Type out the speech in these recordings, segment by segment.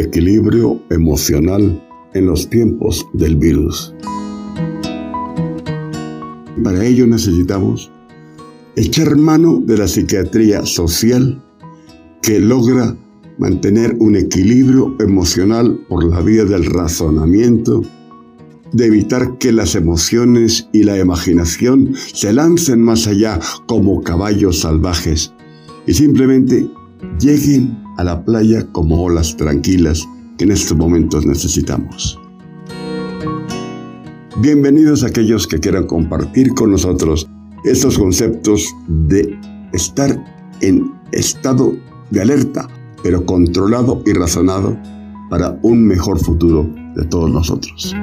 equilibrio emocional en los tiempos del virus. Para ello necesitamos echar mano de la psiquiatría social que logra mantener un equilibrio emocional por la vía del razonamiento, de evitar que las emociones y la imaginación se lancen más allá como caballos salvajes y simplemente lleguen a la playa como olas tranquilas que en estos momentos necesitamos. Bienvenidos a aquellos que quieran compartir con nosotros estos conceptos de estar en estado de alerta pero controlado y razonado para un mejor futuro de todos nosotros.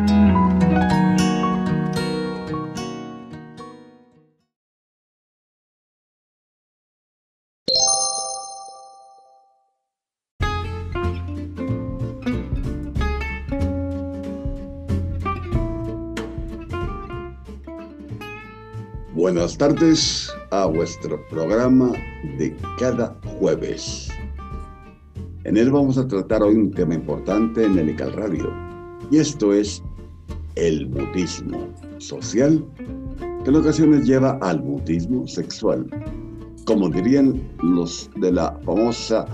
Buenas tardes a vuestro programa de cada jueves. En él vamos a tratar hoy un tema importante en el ICAL Radio, y esto es el mutismo social, que en ocasiones lleva al mutismo sexual. Como dirían los de la famosa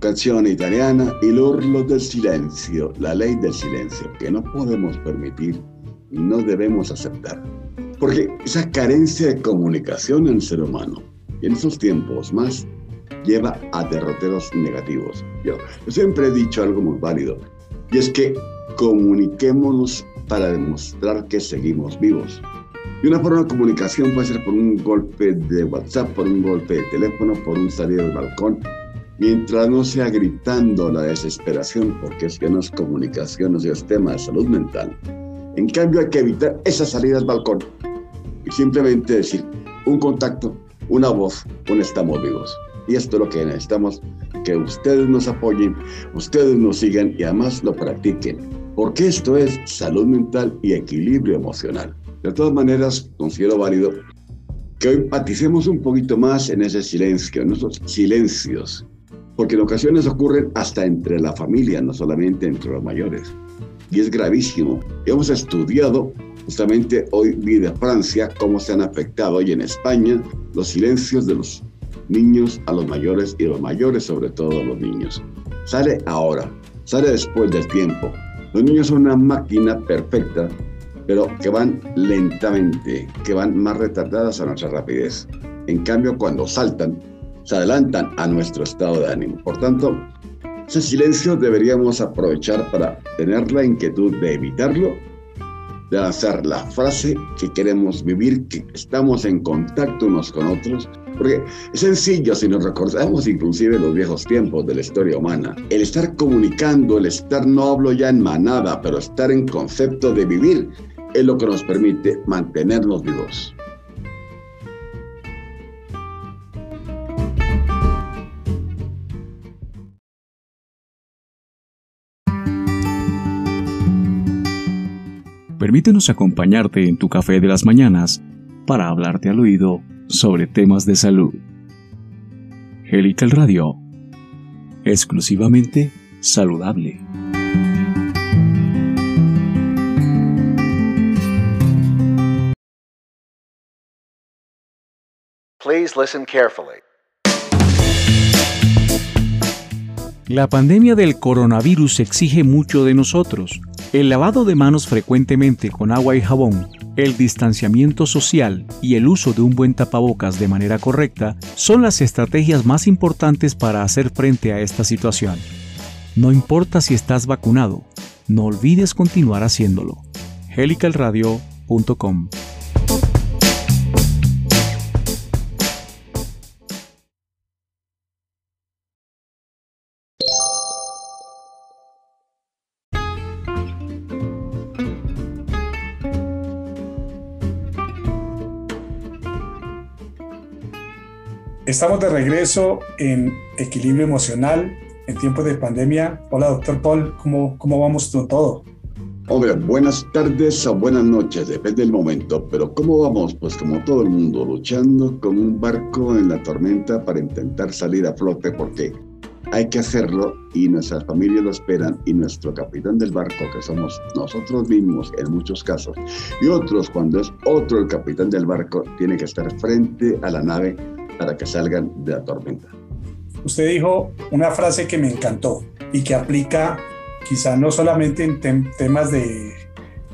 canción italiana, el urlo del silencio, la ley del silencio, que no podemos permitir y no debemos aceptar. Porque esa carencia de comunicación en el ser humano, en esos tiempos más lleva a derroteros negativos. Yo, siempre he dicho algo muy válido, y es que comuniquémonos para demostrar que seguimos vivos. Y una forma de comunicación puede ser por un golpe de WhatsApp, por un golpe de teléfono, por un salir del balcón, mientras no sea gritando la desesperación, porque es que no es comunicación, no es tema de salud mental. En cambio, hay que evitar esa salida al balcón simplemente decir un contacto, una voz, un estamos vivos. Y esto es lo que necesitamos, que ustedes nos apoyen, ustedes nos sigan y además lo practiquen. Porque esto es salud mental y equilibrio emocional. De todas maneras, considero válido que hoy empaticemos un poquito más en ese silencio, en esos silencios, porque en ocasiones ocurren hasta entre la familia, no solamente entre los mayores. Y es gravísimo. Hemos estudiado justamente hoy vi de Francia cómo se han afectado hoy en España los silencios de los niños a los mayores y los mayores sobre todo a los niños. Sale ahora, sale después del tiempo. Los niños son una máquina perfecta, pero que van lentamente, que van más retardadas a nuestra rapidez. En cambio, cuando saltan, se adelantan a nuestro estado de ánimo. Por tanto, ese silencio deberíamos aprovechar para tener la inquietud de evitarlo, de lanzar la frase que queremos vivir, que estamos en contacto unos con otros porque es sencillo si nos recordamos inclusive los viejos tiempos de la historia humana. El estar comunicando, el estar no hablo ya en manada, pero estar en concepto de vivir es lo que nos permite mantenernos vivos. Permítenos acompañarte en tu café de las mañanas para hablarte al oído sobre temas de salud. Helical Radio. Exclusivamente saludable. Please listen carefully. La pandemia del coronavirus exige mucho de nosotros. El lavado de manos frecuentemente con agua y jabón, el distanciamiento social y el uso de un buen tapabocas de manera correcta son las estrategias más importantes para hacer frente a esta situación. No importa si estás vacunado, no olvides continuar haciéndolo. helicalradio.com Estamos de regreso en equilibrio emocional en tiempos de pandemia. Hola, doctor Paul, ¿cómo, cómo vamos con todo? Hombre, buenas tardes o buenas noches, depende del momento, pero ¿cómo vamos? Pues como todo el mundo, luchando como un barco en la tormenta para intentar salir a flote, porque hay que hacerlo y nuestras familias lo esperan y nuestro capitán del barco, que somos nosotros mismos en muchos casos, y otros cuando es otro el capitán del barco, tiene que estar frente a la nave para que salgan de la tormenta. Usted dijo una frase que me encantó y que aplica quizá no solamente en temas de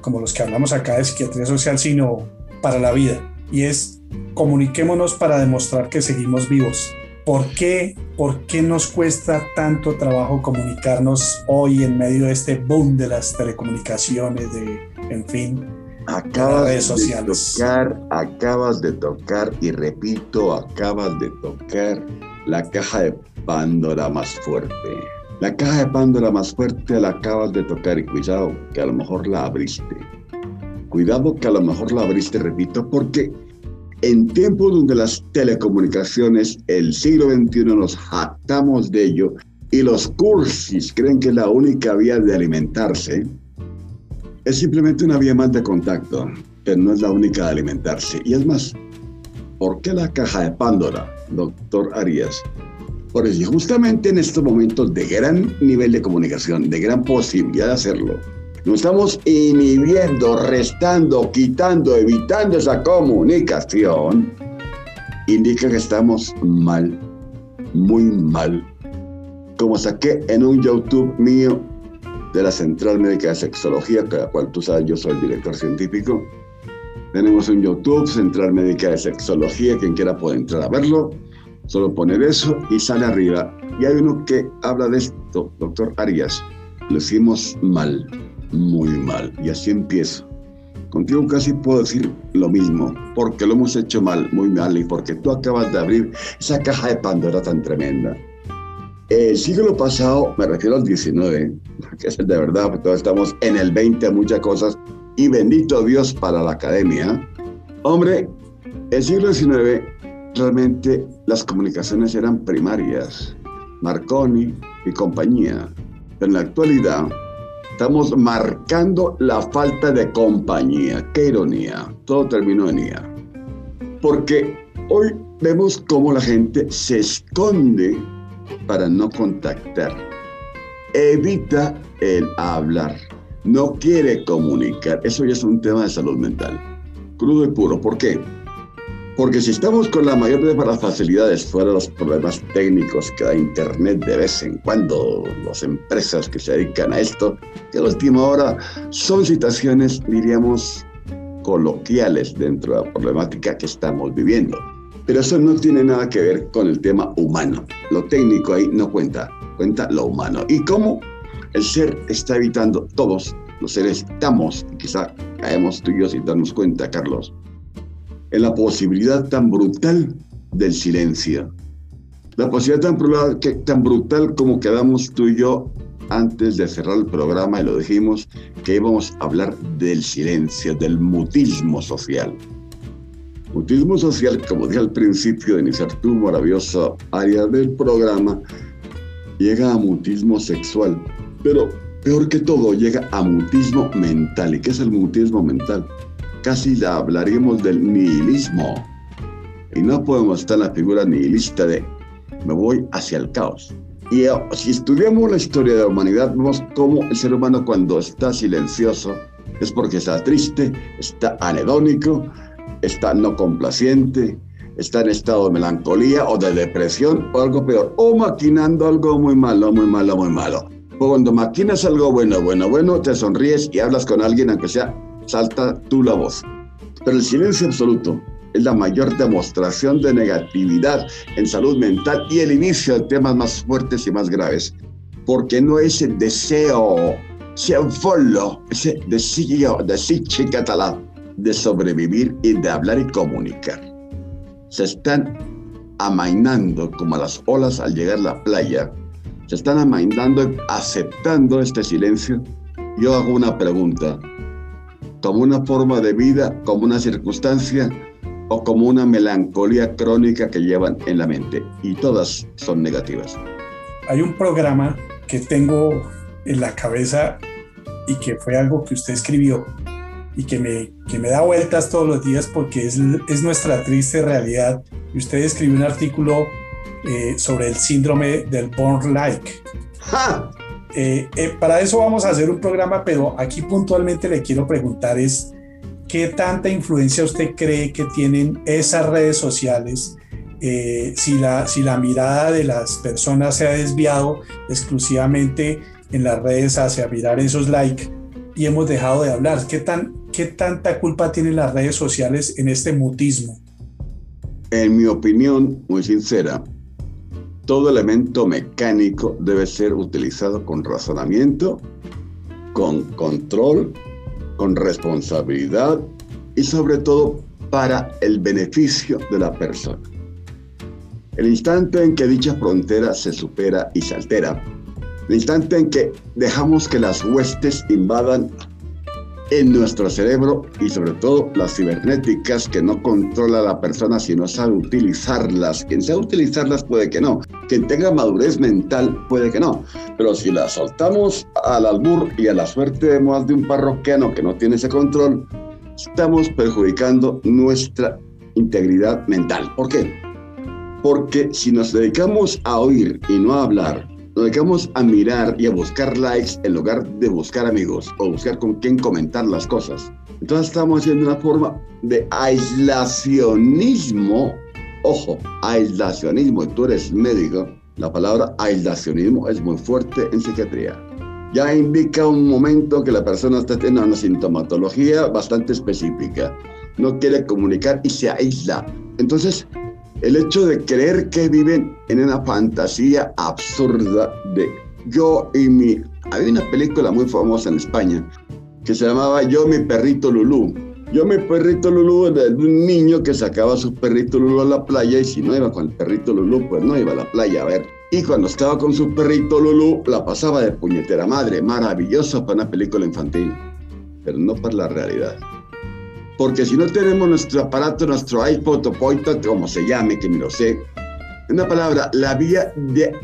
como los que hablamos acá de psiquiatría social, sino para la vida. Y es comuniquémonos para demostrar que seguimos vivos. ¿Por qué, ¿Por qué nos cuesta tanto trabajo comunicarnos hoy en medio de este boom de las telecomunicaciones, de, en fin, acabas redes sociales? De tocar, acabas de tocar, y repito, acabas de tocar la caja de Pandora más fuerte. La caja de Pandora más fuerte la acabas de tocar y cuidado que a lo mejor la abriste. Cuidado que a lo mejor la abriste, repito, porque en tiempos donde las telecomunicaciones, el siglo XXI, nos jactamos de ello y los cursis creen que es la única vía de alimentarse, es simplemente una vía más de contacto, pero no es la única de alimentarse. Y es más, ¿por qué la caja de Pandora, doctor Arias? Por eso, justamente en estos momentos de gran nivel de comunicación, de gran posibilidad de hacerlo, nos estamos inhibiendo, restando, quitando, evitando esa comunicación, indica que estamos mal, muy mal. Como saqué en un YouTube mío de la Central Médica de Sexología, que la cual tú sabes, yo soy el director científico. Tenemos un YouTube, Central Médica de Sexología, quien quiera puede entrar a verlo. Solo poner eso y sale arriba. Y hay uno que habla de esto, doctor Arias. Lo hicimos mal muy mal. Y así empiezo. Contigo casi puedo decir lo mismo, porque lo hemos hecho mal, muy mal, y porque tú acabas de abrir esa caja de Pandora tan tremenda. El siglo pasado, me refiero al 19, que es el de verdad, porque todos estamos en el 20 a muchas cosas, y bendito Dios para la academia. Hombre, el siglo XIX realmente las comunicaciones eran primarias, Marconi y compañía. En la actualidad, Estamos marcando la falta de compañía. Qué ironía. Todo terminó en IA. Porque hoy vemos cómo la gente se esconde para no contactar. Evita el hablar. No quiere comunicar. Eso ya es un tema de salud mental. Crudo y puro. ¿Por qué? Porque si estamos con la mayor de las facilidades, fuera los problemas técnicos que da Internet de vez en cuando, las empresas que se dedican a esto, que a la última hora son situaciones, diríamos, coloquiales dentro de la problemática que estamos viviendo. Pero eso no tiene nada que ver con el tema humano. Lo técnico ahí no cuenta, cuenta lo humano. Y cómo el ser está evitando, todos los seres estamos, y quizá caemos tú y yo sin darnos cuenta, Carlos, en la posibilidad tan brutal del silencio. La posibilidad tan, tan brutal como quedamos tú y yo antes de cerrar el programa y lo dijimos que íbamos a hablar del silencio, del mutismo social. Mutismo social, como dije al principio de iniciar tu maravillosa área del programa, llega a mutismo sexual, pero peor que todo, llega a mutismo mental. ¿Y qué es el mutismo mental? casi hablaríamos del nihilismo. Y no podemos estar en la figura nihilista de me voy hacia el caos. Y eh, si estudiamos la historia de la humanidad, vemos cómo el ser humano cuando está silencioso es porque está triste, está anedónico, está no complaciente, está en estado de melancolía o de depresión o algo peor, o maquinando algo muy malo, muy malo, muy malo. O cuando maquinas algo bueno, bueno, bueno, te sonríes y hablas con alguien, aunque sea salta tú la voz. Pero el silencio absoluto es la mayor demostración de negatividad en salud mental y el inicio de temas más fuertes y más graves. Porque no es el deseo, ese follo, ese deseo, deseo catalán de sobrevivir y de hablar y comunicar. Se están amainando como las olas al llegar a la playa. Se están amainando, aceptando este silencio. Yo hago una pregunta como una forma de vida, como una circunstancia o como una melancolía crónica que llevan en la mente. Y todas son negativas. Hay un programa que tengo en la cabeza y que fue algo que usted escribió y que me, que me da vueltas todos los días porque es, es nuestra triste realidad. Y usted escribió un artículo eh, sobre el síndrome del born like. Eh, eh, para eso vamos a hacer un programa, pero aquí puntualmente le quiero preguntar es, ¿qué tanta influencia usted cree que tienen esas redes sociales? si, la, si la mirada de las personas se ha desviado exclusivamente en las redes hacia mirar esos likes y hemos dejado de hablar. ¿Qué, tan, ¿Qué tanta culpa tienen las redes sociales en este mutismo? En mi opinión, muy sincera, todo elemento mecánico debe ser utilizado con razonamiento, con control, con responsabilidad y sobre todo para el beneficio de la persona. El instante en que dicha frontera se supera y se altera, el instante en que dejamos que las huestes invadan en nuestro cerebro y sobre todo las cibernéticas que no controla la persona si no sabe utilizarlas. Quien sabe utilizarlas puede que no. Quien tenga madurez mental puede que no. Pero si las soltamos al albur y a la suerte de más de un parroquiano que no tiene ese control, estamos perjudicando nuestra integridad mental. ¿Por qué? Porque si nos dedicamos a oír y no a hablar, nos dedicamos a mirar y a buscar likes en lugar de buscar amigos o buscar con quién comentar las cosas. Entonces estamos haciendo una forma de aislacionismo. Ojo, aislacionismo. Tú eres médico. La palabra aislacionismo es muy fuerte en psiquiatría. Ya indica un momento que la persona está teniendo una sintomatología bastante específica. No quiere comunicar y se aísla. Entonces, el hecho de creer que viven en una fantasía absurda de yo y mi... Hay una película muy famosa en España que se llamaba Yo, mi perrito Lulú. Yo, mi perrito Lulú era de un niño que sacaba a su perrito Lulú a la playa y si no iba con el perrito Lulú, pues no iba a la playa a ver. Y cuando estaba con su perrito Lulú, la pasaba de puñetera madre. Maravilloso para una película infantil, pero no para la realidad. Porque si no tenemos nuestro aparato, nuestro iPod o Poito, como se llame, que me lo sé, una palabra, la vía de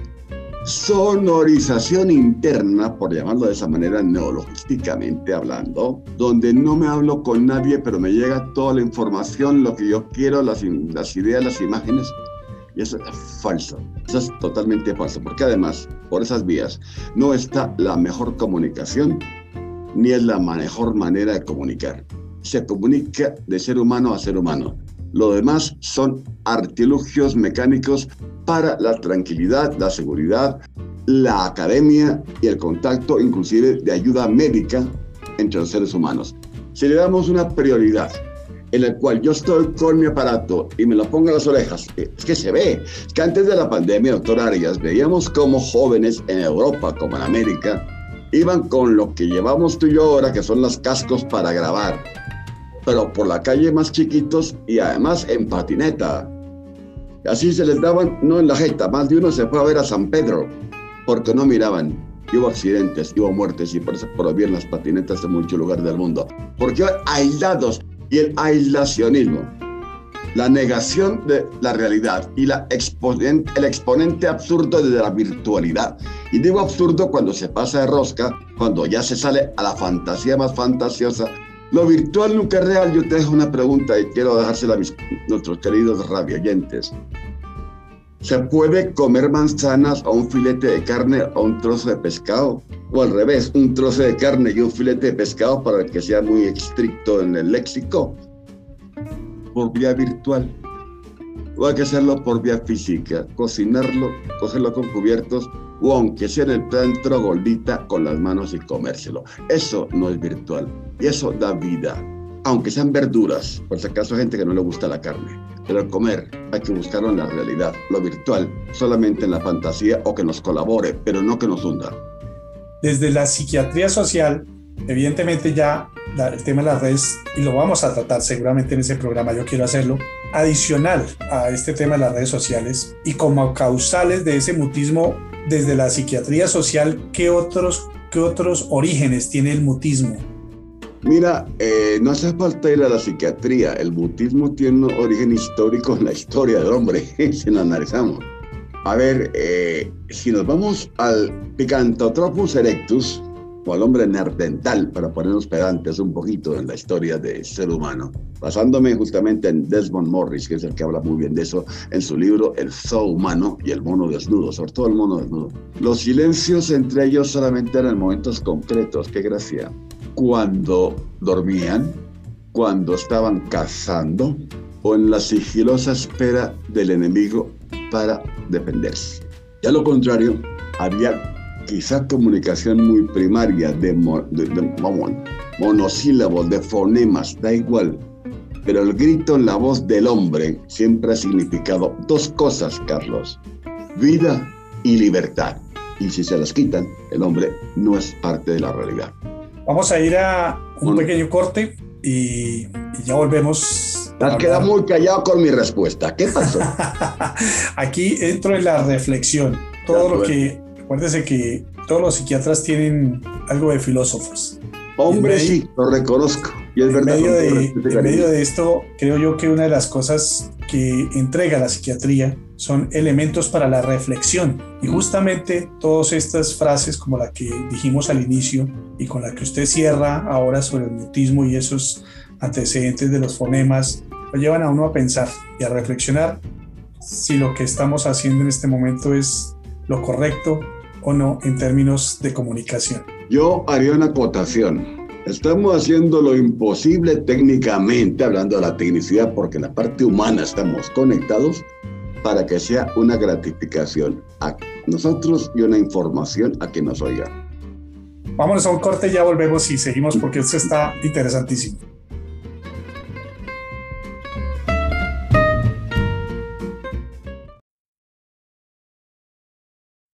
sonorización interna, por llamarlo de esa manera neologísticamente hablando, donde no me hablo con nadie, pero me llega toda la información, lo que yo quiero, las ideas, las imágenes. Y eso es falso, eso es totalmente falso, porque además, por esas vías, no está la mejor comunicación, ni es la mejor manera de comunicar se comunica de ser humano a ser humano. Lo demás son artilugios mecánicos para la tranquilidad, la seguridad, la academia y el contacto inclusive de ayuda médica entre los seres humanos. Si le damos una prioridad en la cual yo estoy con mi aparato y me lo pongo en las orejas, es que se ve, que antes de la pandemia, doctor Arias, veíamos como jóvenes en Europa como en América iban con lo que llevamos tú y yo ahora, que son los cascos para grabar pero por la calle más chiquitos y además en patineta. Así se les daban, no en la jeta, más de uno se fue a ver a San Pedro, porque no miraban. hubo accidentes, hubo muertes y por eso prohibieron las patinetas en muchos lugares del mundo. Porque aislados y el aislacionismo, la negación de la realidad y la el exponente absurdo de la virtualidad. Y digo absurdo cuando se pasa de rosca, cuando ya se sale a la fantasía más fantasiosa lo virtual nunca es real. Yo te dejo una pregunta y quiero dejársela a nuestros queridos radioyentes. ¿Se puede comer manzanas o un filete de carne o un trozo de pescado? O al revés, un trozo de carne y un filete de pescado para que sea muy estricto en el léxico. Por vía virtual. O hay que hacerlo por vía física. Cocinarlo, cogerlo con cubiertos o aunque sea en el plan trogoldita con las manos y comérselo. Eso no es virtual y eso da vida. Aunque sean verduras, por si acaso gente que no le gusta la carne. Pero comer hay que buscarlo en la realidad. Lo virtual solamente en la fantasía o que nos colabore, pero no que nos hunda. Desde la psiquiatría social, evidentemente ya el tema de las redes, y lo vamos a tratar seguramente en ese programa, yo quiero hacerlo, adicional a este tema de las redes sociales y como causales de ese mutismo desde la psiquiatría social, ¿qué otros, qué otros orígenes tiene el mutismo? Mira, eh, no hace falta ir a la psiquiatría. El mutismo tiene un origen histórico en la historia del hombre, si lo analizamos. A ver, eh, si nos vamos al Picanthropus erectus, o al hombre nerdental, para ponernos pedantes un poquito en la historia del ser humano, basándome justamente en Desmond Morris, que es el que habla muy bien de eso en su libro El Zoo Humano y el Mono Desnudo, sobre todo el Mono Desnudo. Los silencios entre ellos solamente eran momentos concretos, qué gracia. Cuando dormían, cuando estaban cazando o en la sigilosa espera del enemigo para defenderse. Ya lo contrario, había quizá comunicación muy primaria de, monosílabos, de fonemas, da igual. Pero el grito en la voz del hombre siempre ha significado dos cosas, Carlos. Vida y libertad. Y si se las quitan, el hombre no es parte de la realidad. Vamos a ir a un pequeño corte y, ya volvemos. Has quedado muy callado con mi respuesta. ¿Qué pasó? Aquí entro en la reflexión. Todo lo que Acuérdese que todos los psiquiatras tienen algo de filósofos. Hombre, sí, lo reconozco. Y es en verdad. Medio de, en medio de esto, creo yo que una de las cosas que entrega la psiquiatría son elementos para la reflexión. Y justamente todas estas frases, como la que dijimos al inicio y con la que usted cierra ahora sobre el mutismo y esos antecedentes de los fonemas, lo llevan a uno a pensar y a reflexionar si lo que estamos haciendo en este momento es lo correcto o no en términos de comunicación. Yo haría una acotación. Estamos haciendo lo imposible técnicamente, hablando de la tecnicidad, porque en la parte humana estamos conectados para que sea una gratificación a nosotros y una información a quien nos oiga. Vámonos a un corte, ya volvemos y seguimos porque esto está interesantísimo.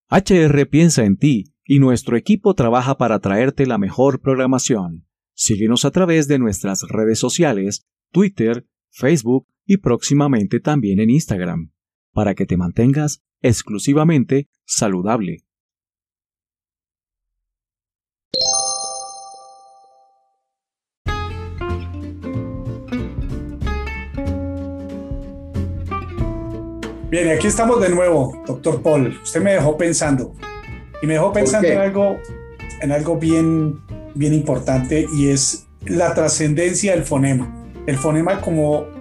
HR piensa en ti y nuestro equipo trabaja para traerte la mejor programación. Síguenos a través de nuestras redes sociales, Twitter, Facebook y próximamente también en Instagram, para que te mantengas exclusivamente saludable. Bien, aquí estamos de nuevo, doctor Paul. Usted me dejó pensando y me dejó pensando en algo, en algo bien, bien importante y es la trascendencia del fonema. El fonema como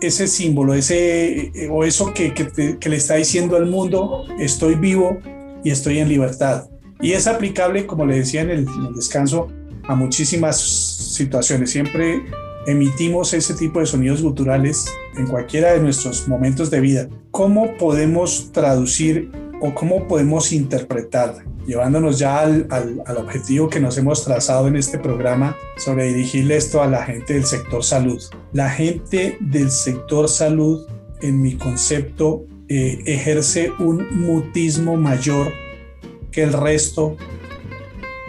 ese símbolo, ese eh, o eso que, que, le está diciendo al mundo, estoy vivo y estoy en libertad. Y es aplicable, como le decía en el, descanso, a muchísimas situaciones. Siempre emitimos ese tipo de sonidos guturales en cualquiera de nuestros momentos de vida. ¿Cómo podemos traducir o cómo podemos interpretar, llevándonos ya al, al, objetivo que nos hemos trazado en este programa sobre dirigirle esto a la gente del sector salud? La gente del sector salud, en mi concepto, eh, ejerce un mutismo mayor que el resto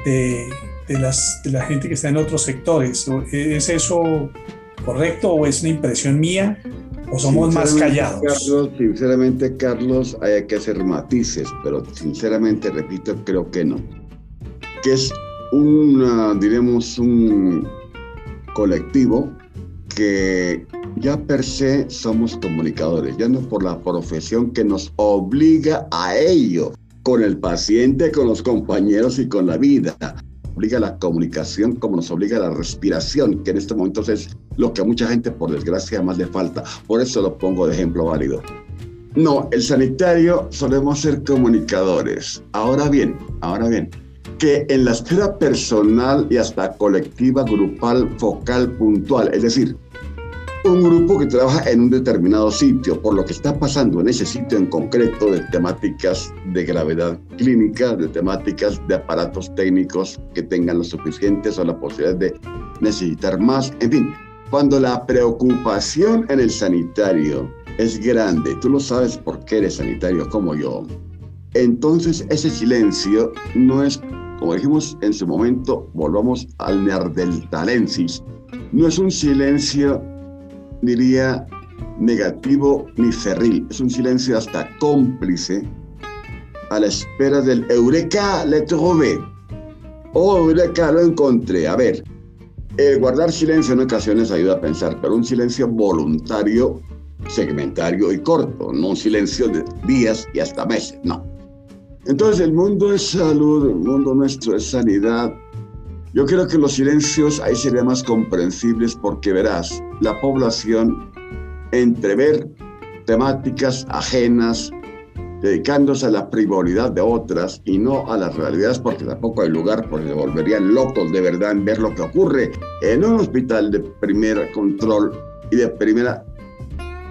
de de, las, de la gente que está en otros sectores. ¿Es eso correcto o es una impresión mía? ¿O somos más callados? Carlos, sinceramente, Carlos, hay que hacer matices, pero sinceramente, repito, creo que no. Que es un, diremos, un colectivo que ya per se somos comunicadores, ya no por la profesión que nos obliga a ello, con el paciente, con los compañeros y con la vida obliga la comunicación como nos obliga la respiración, que en este momento es lo que a mucha gente, por desgracia, más le falta. Por eso lo pongo de ejemplo válido. No, el sanitario solemos ser comunicadores. Ahora bien, ahora bien, que en la esfera personal y hasta colectiva, grupal, focal, puntual, es decir, un grupo que trabaja en un determinado sitio, por lo que está pasando en ese sitio en concreto de temáticas de gravedad clínica, de temáticas de aparatos técnicos que tengan lo suficientes o la posibilidad de necesitar más, en fin, cuando la preocupación en el sanitario es grande, tú lo sabes porque eres sanitario como yo, entonces ese silencio no es, como dijimos en su momento, volvamos al neandertalensis, no es un silencio diría negativo ni cerril, es un silencio hasta cómplice a la espera del Eureka, le trouvé. Oh, Eureka, lo encontré. A ver, el guardar silencio en ocasiones ayuda a pensar, pero un silencio voluntario, segmentario y corto, no un silencio de días y hasta meses, no. Entonces el mundo es salud, el mundo nuestro es sanidad, Yo creo que los silencios ahí serían más comprensibles porque verás, la población entrever temáticas ajenas, dedicándose a la frivolidad de otras y no a las realidades porque tampoco hay lugar porque se volverían locos de verdad en ver lo que ocurre en un hospital de primer control y de primera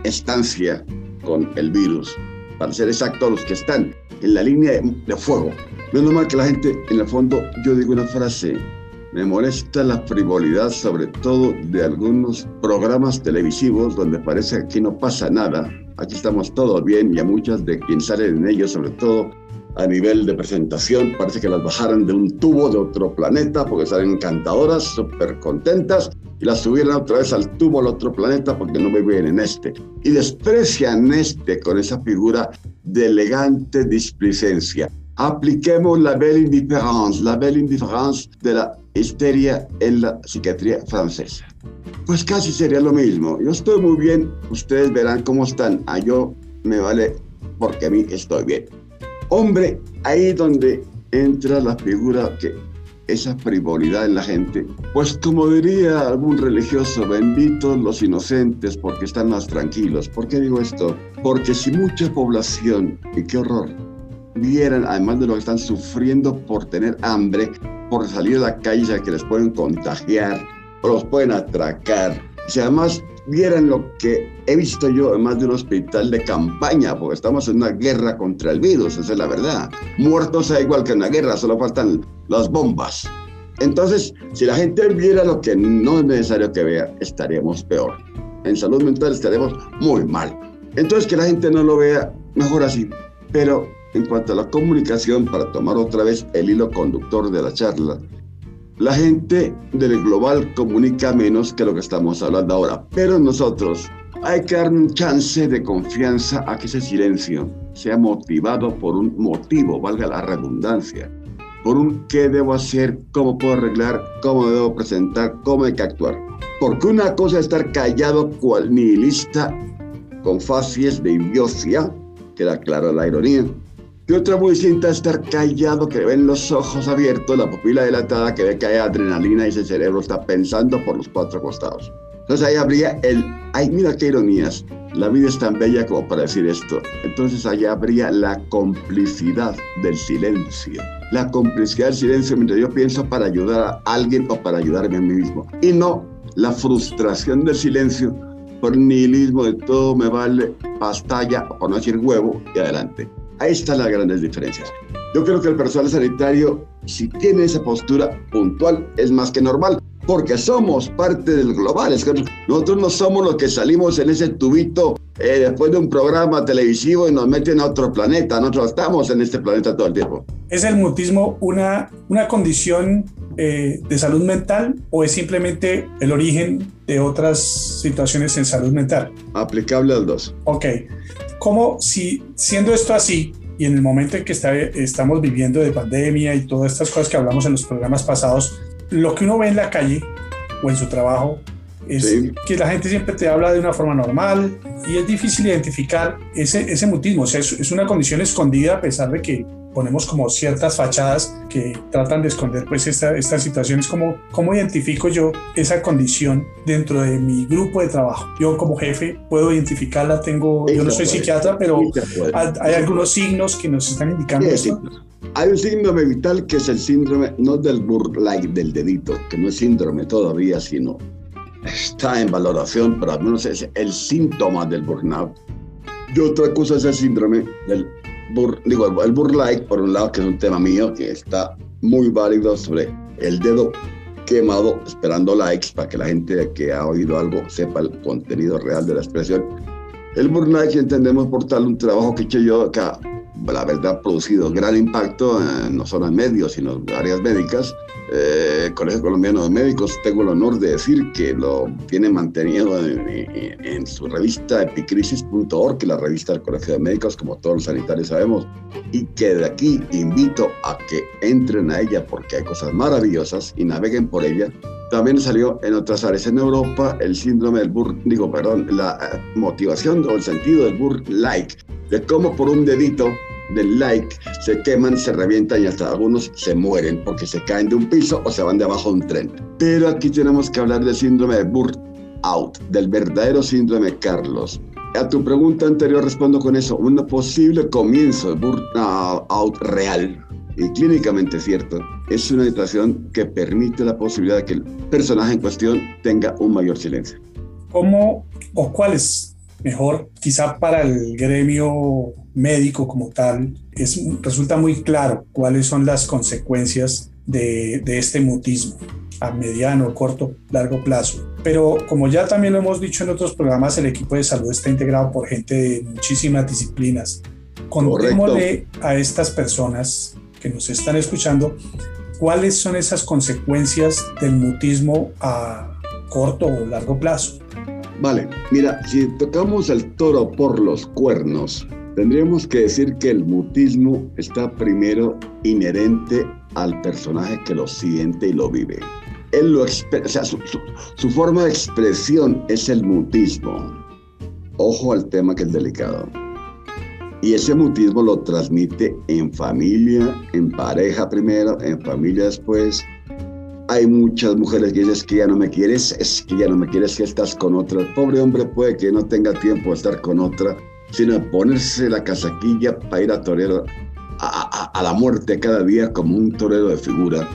estancia con el virus. Para ser exactos, los que están en la línea de, fuego. No es normal que la gente, en el fondo, yo digo una frase, me molesta la frivolidad, sobre todo de algunos programas televisivos donde parece que aquí no pasa nada. Aquí estamos todos bien y a muchas de quienes salen en ellos, sobre todo a nivel de presentación, parece que las bajaran de un tubo de otro planeta porque salen encantadoras, súper contentas y las subieran otra vez al tubo del otro planeta porque no viven en este. Y desprecian este con esa figura de elegante displicencia. Apliquemos la belle indifférence, la belle indifférence de la histeria en la psiquiatría francesa. Pues casi sería lo mismo. Yo estoy muy bien, ustedes verán cómo están. A yo me vale porque a mí estoy bien. Hombre, ahí donde entra la figura que esa frivolidad en la gente, pues como diría algún religioso, benditos los inocentes porque están más tranquilos. ¿Por qué digo esto? Porque si mucha población, y qué horror, vieran, además de lo que están sufriendo por tener hambre, por salir a la calle, ya que les pueden contagiar, o los pueden atracar. Si además vieran lo que he visto yo en más de un hospital de campaña, porque estamos en una guerra contra el virus, esa es la verdad. Muertos es igual que en la guerra, solo faltan las bombas. Entonces, si la gente viera lo que no es necesario que vea, estaríamos peor. En salud mental estaremos muy mal. Entonces, que la gente no lo vea, mejor así. Pero en cuanto a la comunicación, para tomar otra vez el hilo conductor de la charla, la gente del global comunica menos que lo que estamos hablando ahora, pero nosotros hay que dar un chance de confianza a que ese silencio sea motivado por un motivo, valga la redundancia, por un qué debo hacer, cómo puedo arreglar, cómo debo presentar, cómo hay que actuar. Porque una cosa es estar callado cual nihilista con facies de idiocia, queda clara la ironía, y otra muy distinta estar callado, que ven los ojos abiertos, la pupila dilatada, que ve que hay adrenalina y ese cerebro está pensando por los cuatro costados. Entonces ahí habría el, ay, mira qué ironías, la vida es tan bella como para decir esto. Entonces ahí habría la complicidad del silencio. La complicidad del silencio mientras yo pienso para ayudar a alguien o para ayudarme a mí mismo. Y no la frustración del silencio por nihilismo de todo me vale pastalla, o no decir huevo, y adelante. Ahí están las grandes diferencias. Yo creo que el personal sanitario, si tiene esa postura puntual, es más que normal, porque somos parte del global. Es que nosotros no somos los que salimos en ese tubito eh, después de un programa televisivo y nos meten a otro planeta. Nosotros estamos en este planeta todo el tiempo. ¿Es el mutismo una, una condición eh, de salud mental o es simplemente el origen de otras situaciones en salud mental? Aplicable al dos. Ok. ¿Cómo si siendo esto así y en el momento en que está, estamos viviendo de pandemia y todas estas cosas que hablamos en los programas pasados, lo que uno ve en la calle o en su trabajo es que la gente siempre te habla de una forma normal y es difícil identificar ese, ese mutismo. O sea, es, es una condición escondida a pesar de que ponemos como ciertas fachadas que tratan de esconder pues esta, estas situaciones. como ¿Cómo identifico yo esa condición dentro de mi grupo de trabajo? Yo como jefe puedo identificarla, tengo, yo no soy psiquiatra, pero hay, algunos signos que nos están indicando esto. Hay un síndrome vital que es el síndrome, no del burlai, del dedito, que no es síndrome todavía, sino está en valoración, pero al menos es el síntoma del burnout. Y otra cosa es el síndrome del digo, el por un lado, que es un tema mío, está muy válido sobre el dedo quemado, esperando likes para que la gente que ha oído algo sepa el contenido real de la expresión. El burlike entendemos por tal un trabajo que he hecho yo acá la verdad ha producido gran impacto, no solo en medios, sino en áreas médicas. Eh, Colegio Colombiano de Médicos, tengo el honor de decir que lo tiene mantenido en, su revista epicrisis.org, que es la revista del Colegio de Médicos, como todos los sanitarios sabemos, y que de aquí invito a que entren a ella porque hay cosas maravillosas y naveguen por ella. También salió en otras áreas en Europa el síndrome del burr, digo, perdón, la eh, motivación o el sentido del burr like, de cómo por un dedito del like se queman, se revientan y hasta algunos se mueren porque se caen de un piso o se van debajo de un tren. Pero aquí tenemos que hablar del síndrome de burnout, del verdadero síndrome Carlos. A tu pregunta anterior respondo con eso, un posible comienzo de burnout real y clínicamente cierto, es una situación que permite la posibilidad de que el personaje en cuestión tenga un mayor silencio. ¿Cómo o cuál es mejor, quizá para el gremio médico como tal, es, resulta muy claro cuáles son las consecuencias de, de este mutismo a mediano, corto, largo plazo. Pero como ya también lo hemos dicho en otros programas, el equipo de salud está integrado por gente de muchísimas disciplinas. Contémosle a estas personas que nos están escuchando cuáles son esas consecuencias del mutismo a corto o largo plazo. Vale, mira, si tocamos el toro por los cuernos, tendríamos que decir que el mutismo está primero inherente al personaje que lo siente y lo vive. Él lo o su, su forma de expresión es el mutismo. Ojo al tema que es delicado. Y ese mutismo lo transmite en familia, en pareja primero, en familia después, hay muchas mujeres que dicen que ya no me quieres, es que ya no me quieres, que estás con otra. El pobre hombre puede que no tenga tiempo de estar con otra, sino ponerse la casaquilla para ir a torero a, a, la muerte cada día como un torero de figura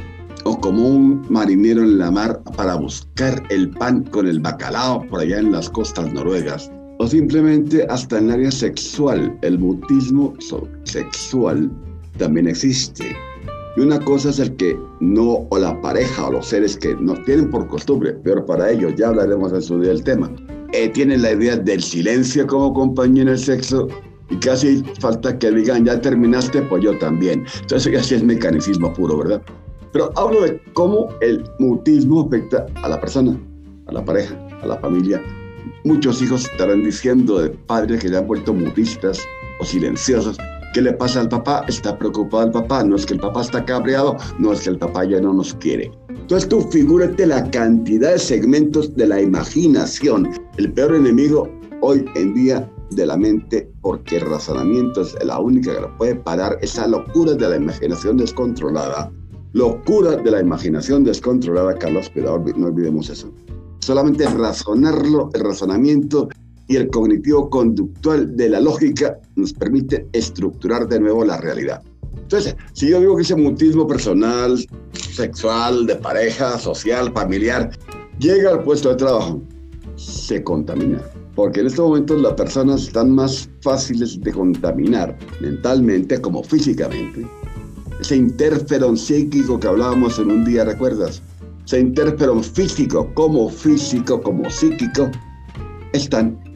o como un marinero en la mar para buscar el pan con el bacalao por allá en las costas noruegas. O simplemente hasta en el área sexual, el mutismo sexual también existe. Y una cosa es el que no, o la pareja o los seres que no tienen por costumbre, pero para ellos, ya hablaremos en su día del tema, eh, tienen la idea del silencio como compañía en el sexo y casi falta que digan, ya terminaste, pues yo también. Entonces, ya sí es mecanicismo puro, ¿verdad? Pero hablo de cómo el mutismo afecta a la persona, a la pareja, a la familia. Muchos hijos estarán diciendo de padres que ya han vuelto mutistas o silenciosos ¿Qué le pasa al papá? Está preocupado el papá. No es que el papá está cabreado, no es que el papá ya no nos quiere. Entonces tú figúrate la cantidad de segmentos de la imaginación. El peor enemigo hoy en día de la mente, porque el razonamiento es la única que lo puede parar, esa locura de la imaginación descontrolada. Locura de la imaginación descontrolada, Carlos, pero no olvidemos eso. Solamente razonarlo, el razonamiento y el cognitivo conductual de la lógica nos permite estructurar de nuevo la realidad. Entonces, si yo digo que ese mutismo personal, sexual, de pareja, social, familiar, llega al puesto de trabajo, se contamina. Porque en estos momentos las personas están más fáciles de contaminar mentalmente como físicamente. Ese interferón psíquico que hablábamos en un día, ¿recuerdas? Ese interferón físico como físico, como psíquico, están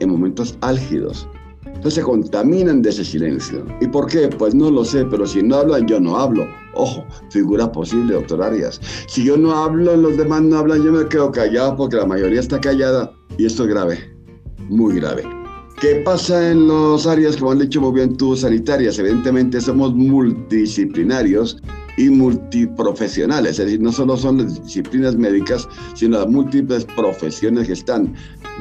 en momentos álgidos. Entonces se contaminan de ese silencio. ¿Y por qué? Pues no lo sé, pero si no hablan, yo no hablo. Ojo, figura posible, doctor Arias. Si yo no hablo, los demás no hablan, yo me quedo callado porque la mayoría está callada. Y esto es grave, muy grave. ¿Qué pasa en los áreas, como han dicho muy bien tú, sanitarias? Evidentemente somos multidisciplinarios y multiprofesionales, es decir, no solo son las disciplinas médicas, sino las múltiples profesiones que están,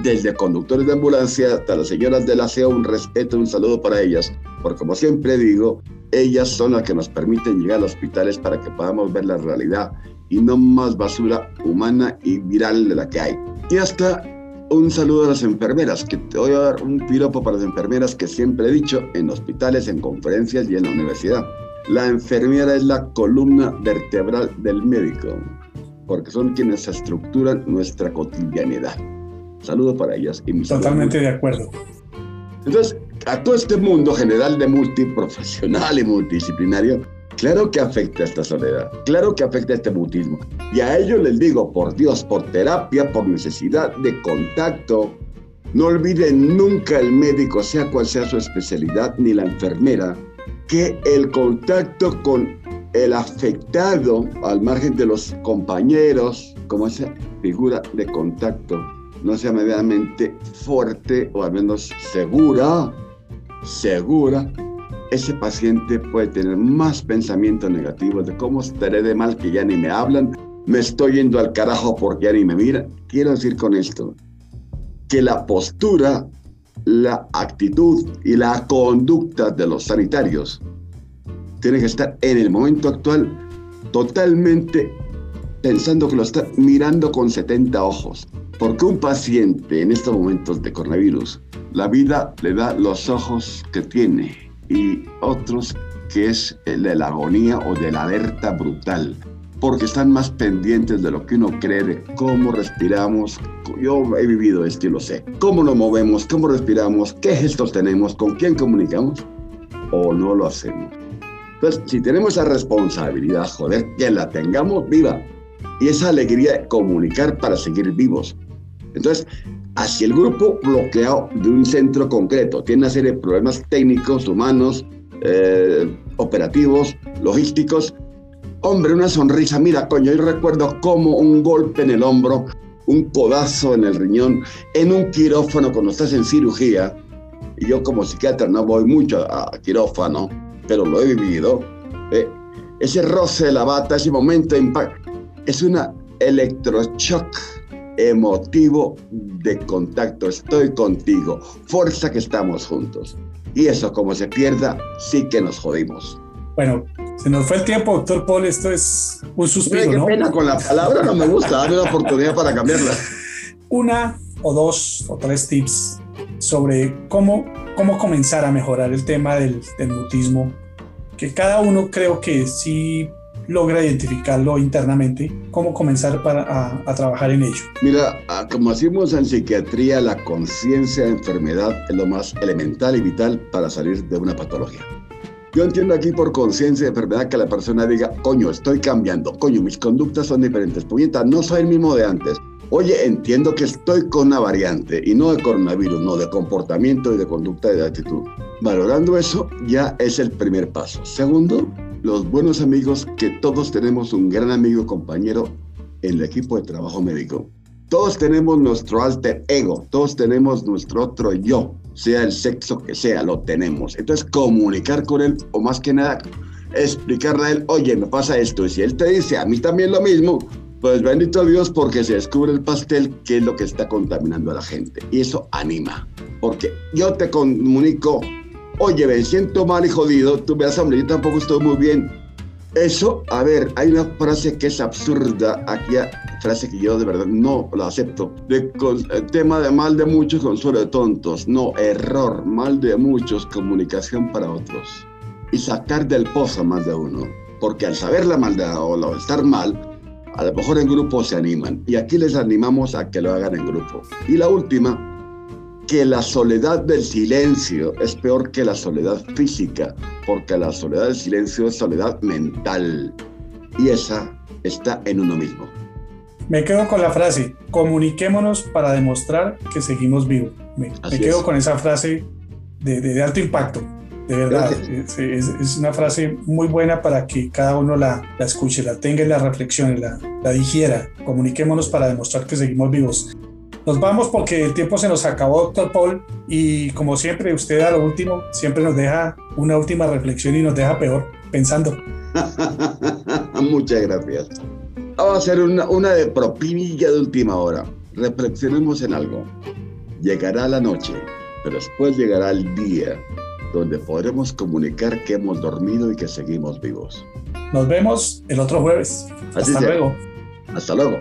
desde conductores de ambulancia hasta las señoras del aseo, un respeto, un saludo para ellas, porque como siempre digo, ellas son las que nos permiten llegar a los hospitales para que podamos ver la realidad y no más basura humana y viral de la que hay. Y hasta un saludo a las enfermeras, que te voy a dar un piropo para las enfermeras que siempre he dicho en hospitales, en conferencias y en la universidad la enfermera es la columna vertebral del médico, porque son quienes estructuran nuestra cotidianidad. Saludo para ellas. Y Totalmente de acuerdo. Entonces, a todo este mundo general de multiprofesional y multidisciplinario, claro que afecta esta soledad, claro que afecta este mutismo. Y a ellos les digo, por Dios, por terapia, por necesidad de contacto, no olviden nunca el médico, sea cual sea su especialidad, ni la enfermera, que el contacto con el afectado, al margen de los compañeros, como esa figura de contacto, no sea medianamente fuerte o al menos segura, segura, ese paciente puede tener más pensamientos negativos de cómo estaré de mal que ya ni me hablan, me estoy yendo al carajo porque ya ni me miran. Quiero decir con esto que la postura la actitud y la conducta de los sanitarios tiene que estar en el momento actual totalmente pensando que lo está mirando con 70 ojos. Porque un paciente en estos momentos de coronavirus, la vida le da los ojos que tiene y otros que es de la agonía o de la alerta brutal. Porque están más pendientes de lo que uno cree, de cómo respiramos. Yo he vivido esto y lo sé. ¿Cómo nos movemos? ¿Cómo respiramos? ¿Qué gestos tenemos? ¿Con quién comunicamos? ¿O no lo hacemos? Entonces, si tenemos esa responsabilidad, joder, que la tengamos viva y esa alegría de comunicar para seguir vivos. Entonces, hacia el grupo bloqueado de un centro concreto, tiene una serie de problemas técnicos, humanos, eh, operativos, logísticos. Hombre, una sonrisa, mira, coño, yo recuerdo como un golpe en el hombro, un codazo en el riñón, en un quirófano cuando estás en cirugía, y yo como psiquiatra no voy mucho a quirófano, pero lo he vivido, eh, ese roce de la bata, ese momento de impacto, es una electroshock emotivo de contacto. Estoy contigo, fuerza que estamos juntos. Y eso, como se pierda, sí que nos jodimos. Bueno, se nos fue el tiempo, doctor Paul. Esto es un suspiro, qué pena con la palabra, no me gusta. Dame una oportunidad para cambiarla. Una o dos o tres tips sobre cómo, cómo comenzar a mejorar el tema del, del mutismo, que cada uno creo que sí logra identificarlo internamente, cómo comenzar para, a, trabajar en ello. Mira, como decimos en psiquiatría, la conciencia de enfermedad es lo más elemental y vital para salir de una patología. Yo entiendo aquí por conciencia de enfermedad que la persona diga, coño, estoy cambiando, coño, mis conductas son diferentes, puñeta, no soy el mismo de antes, Oye, entiendo que estoy con una variante y no de coronavirus, no de comportamiento y de conducta y de actitud. Valorando eso ya es el primer paso. Segundo, los buenos amigos que todos tenemos un gran amigo compañero en el equipo de trabajo médico. Todos tenemos nuestro alter ego, todos tenemos nuestro otro yo, sea el sexo que sea, lo tenemos. Entonces comunicar con él o más que nada explicarle a él, oye, me pasa esto. Y si él te dice a mí también lo mismo, pues bendito Dios porque se descubre el pastel que es lo que está contaminando a la gente. Y eso anima. Porque yo te comunico, oye, me siento mal y jodido, tú me das hambre, yo tampoco estoy muy bien. Eso, a ver, hay una frase que es absurda, aquí frase que yo de verdad no la acepto. De el tema de mal de muchos, consuelo de tontos. No, error, mal de muchos, comunicación para otros. Y sacar del pozo a más de uno. Porque al saber la maldad o estar mal, a lo mejor en grupo se animan y aquí les animamos a que lo hagan en grupo. Y la última, que la soledad del silencio es peor que la soledad física, porque la soledad del silencio es soledad mental y esa está en uno mismo. Me quedo con la frase, comuniquémonos para demostrar que seguimos vivos. Me, quedo con esa frase de alto impacto. De verdad, es, una frase muy buena para que cada uno la, la escuche, la tenga y la reflexione, la, la digiera. Comuniquémonos para demostrar que seguimos vivos. Nos vamos porque el tiempo se nos acabó, doctor Paul, y como siempre, usted a lo último siempre nos deja una última reflexión y nos deja peor, pensando. Muchas gracias. Vamos a hacer una, una de propinilla de última hora. Reflexionemos en algo. Llegará la noche, pero después llegará el día donde podremos comunicar que hemos dormido y que seguimos vivos. Nos vemos el otro jueves. Hasta luego. Hasta luego.